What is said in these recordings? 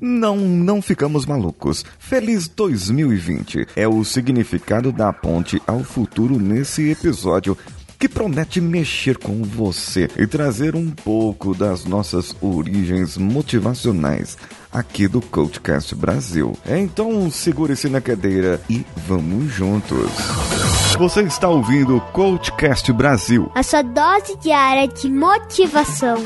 Não, não ficamos malucos. Feliz 2020 é o significado da ponte ao futuro nesse episódio que promete mexer com você e trazer um pouco das nossas origens motivacionais aqui do Coachcast Brasil. Então segure-se na cadeira e vamos juntos. Você está ouvindo o Coachcast Brasil, a sua dose diária de motivação.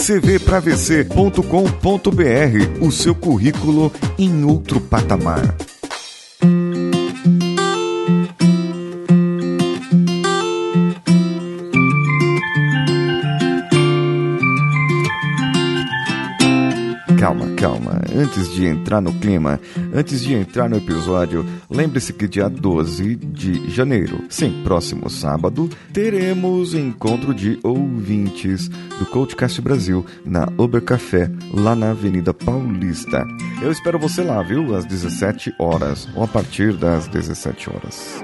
cvpravc.com.br, o seu currículo em outro patamar. Calma, calma. Antes de entrar no clima, antes de entrar no episódio, lembre-se que dia 12 de janeiro, sim, próximo sábado, teremos encontro de ouvintes do Coachcast Brasil na Uber Café, lá na Avenida Paulista. Eu espero você lá, viu? Às 17 horas, ou a partir das 17 horas.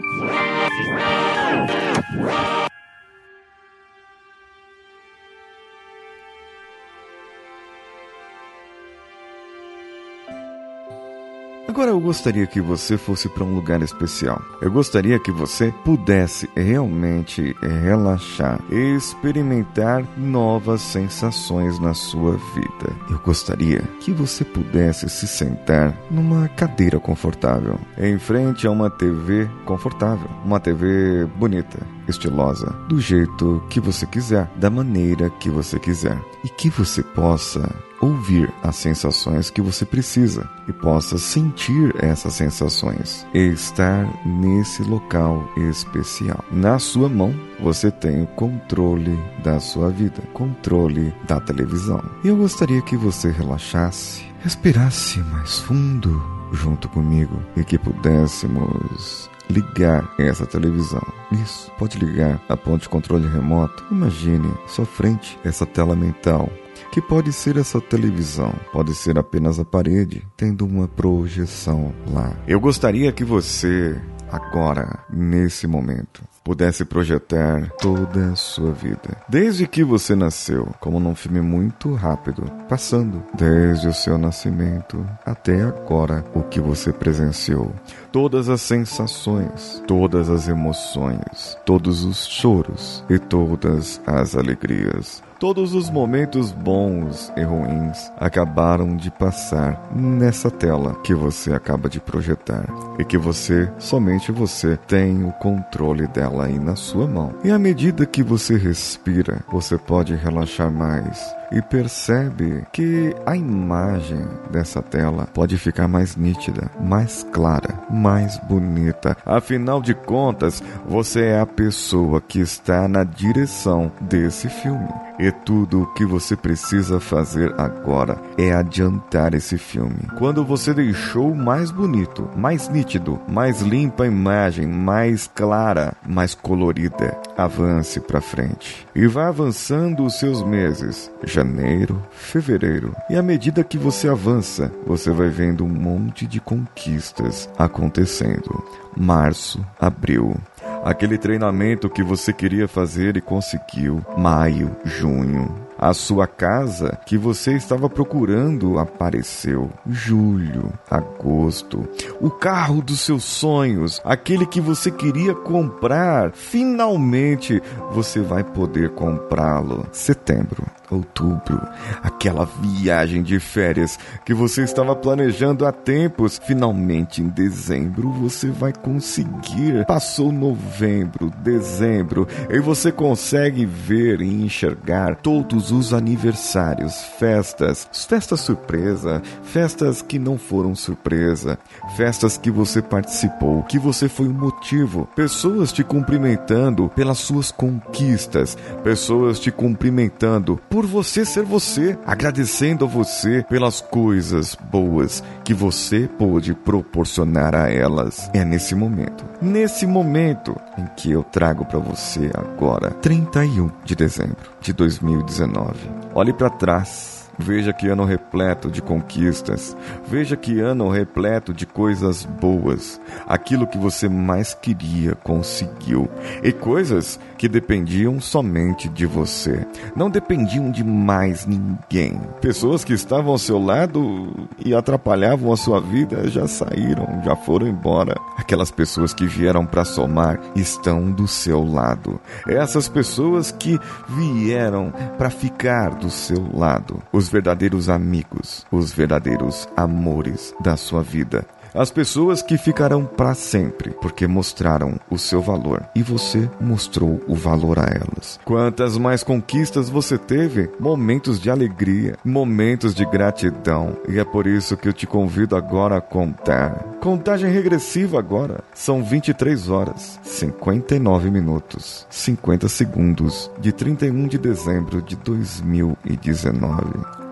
Agora eu gostaria que você fosse para um lugar especial. Eu gostaria que você pudesse realmente relaxar e experimentar novas sensações na sua vida. Eu gostaria que você pudesse se sentar numa cadeira confortável, em frente a uma TV confortável, uma TV bonita, estilosa, do jeito que você quiser, da maneira que você quiser, e que você possa ouvir as sensações que você precisa e possa sentir essas sensações e estar nesse local especial. Na sua mão, você tem o controle da sua vida, controle da televisão. Eu gostaria que você relaxasse, respirasse mais fundo junto comigo e que pudéssemos ligar essa televisão. Isso, pode ligar a ponte de controle remoto. Imagine sua frente, essa tela mental que pode ser essa televisão, pode ser apenas a parede, tendo uma projeção lá. Eu gostaria que você, agora, nesse momento, pudesse projetar toda a sua vida. Desde que você nasceu, como num filme muito rápido, passando desde o seu nascimento até agora o que você presenciou. Todas as sensações, todas as emoções, todos os choros e todas as alegrias. Todos os momentos bons e ruins acabaram de passar nessa tela que você acaba de projetar e que você, somente você, tem o controle dela aí na sua mão. E à medida que você respira, você pode relaxar mais e percebe que a imagem dessa tela pode ficar mais nítida, mais clara, mais bonita. Afinal de contas, você é a pessoa que está na direção desse filme. E tudo o que você precisa fazer agora é adiantar esse filme. Quando você deixou mais bonito, mais nítido, mais limpa a imagem, mais clara, mais colorida, avance para frente. E vá avançando os seus meses janeiro, fevereiro. E à medida que você avança, você vai vendo um monte de conquistas acontecendo. Março, abril, aquele treinamento que você queria fazer e conseguiu. Maio, junho, a sua casa que você estava procurando apareceu. Julho, agosto. O carro dos seus sonhos, aquele que você queria comprar, finalmente você vai poder comprá-lo. Setembro, outubro, aquela viagem de férias que você estava planejando há tempos, finalmente em dezembro você vai conseguir. Passou novembro, dezembro, e você consegue ver e enxergar todos os aniversários, festas, festas surpresa, festas que não foram surpresa, festas que você participou, que você foi o motivo, pessoas te cumprimentando pelas suas conquistas, pessoas te cumprimentando por você ser você, agradecendo a você pelas coisas boas que você pôde proporcionar a elas. É nesse momento, nesse momento em que eu trago para você agora, 31 de dezembro de 2019. Olhe para trás Veja que ano repleto de conquistas. Veja que ano repleto de coisas boas. Aquilo que você mais queria conseguiu. E coisas que dependiam somente de você. Não dependiam de mais ninguém. Pessoas que estavam ao seu lado e atrapalhavam a sua vida já saíram, já foram embora. Aquelas pessoas que vieram para somar estão do seu lado. Essas pessoas que vieram para ficar do seu lado. Os verdadeiros amigos, os verdadeiros amores da sua vida. As pessoas que ficarão para sempre, porque mostraram o seu valor e você mostrou o valor a elas. Quantas mais conquistas você teve, momentos de alegria, momentos de gratidão, e é por isso que eu te convido agora a contar. Contagem regressiva agora. São 23 horas, 59 minutos, 50 segundos de 31 de dezembro de 2019.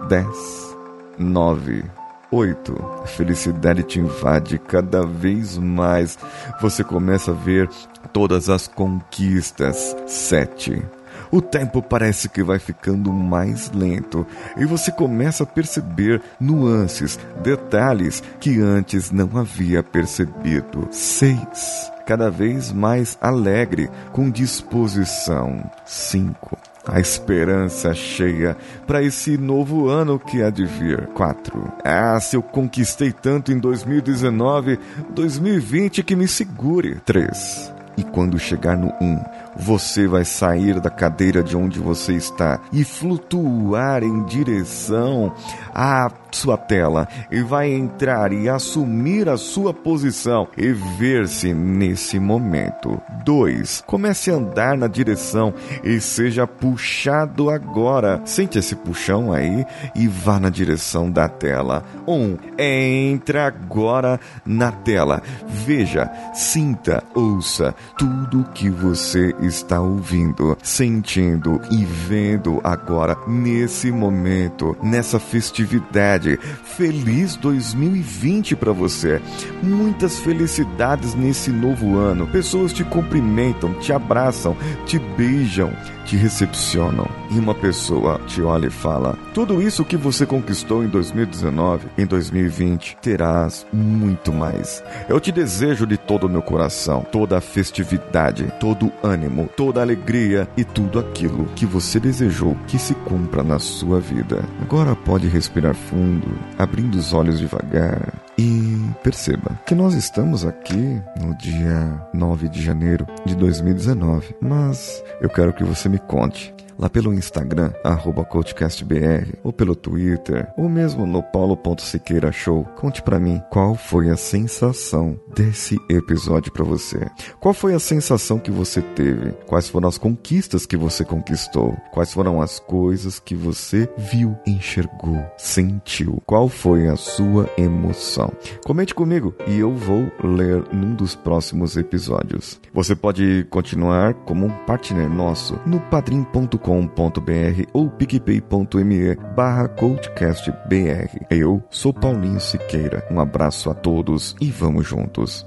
10, 9, 8. A felicidade te invade cada vez mais. Você começa a ver todas as conquistas. 7. O tempo parece que vai ficando mais lento e você começa a perceber nuances, detalhes que antes não havia percebido. 6. Cada vez mais alegre, com disposição. 5 a esperança cheia para esse novo ano que há de vir. 4. Ah, se eu conquistei tanto em 2019, 2020 que me segure. 3. E quando chegar no 1, você vai sair da cadeira de onde você está e flutuar em direção à sua tela e vai entrar e assumir a sua posição e ver-se nesse momento. 2. Comece a andar na direção e seja puxado agora. Sente esse puxão aí e vá na direção da tela. 1. Um, entra agora na tela. Veja, sinta, ouça tudo que você está ouvindo, sentindo e vendo agora, nesse momento, nessa festividade. Feliz 2020 para você. Muitas felicidades nesse novo ano. Pessoas te cumprimentam, te abraçam, te beijam te recepcionam e uma pessoa te olha e fala: Tudo isso que você conquistou em 2019, em 2020, terás muito mais. Eu te desejo de todo o meu coração toda a festividade, todo o ânimo, toda a alegria e tudo aquilo que você desejou que se cumpra na sua vida. Agora pode respirar fundo, abrindo os olhos devagar e perceba que nós estamos aqui no dia 9 de janeiro de 2019, mas eu quero que você me conte lá pelo Instagram, arroba CoachCastBR, ou pelo Twitter, ou mesmo no paulo.siqueira show. Conte para mim qual foi a sensação desse episódio para você. Qual foi a sensação que você teve? Quais foram as conquistas que você conquistou? Quais foram as coisas que você viu, enxergou, sentiu? Qual foi a sua emoção? Comente comigo e eu vou ler num dos próximos episódios. Você pode continuar como um partner nosso no padrim.com coachcast.com.br ou picpay.me barra coachcastbr. Eu sou Paulinho Siqueira. Um abraço a todos e vamos juntos.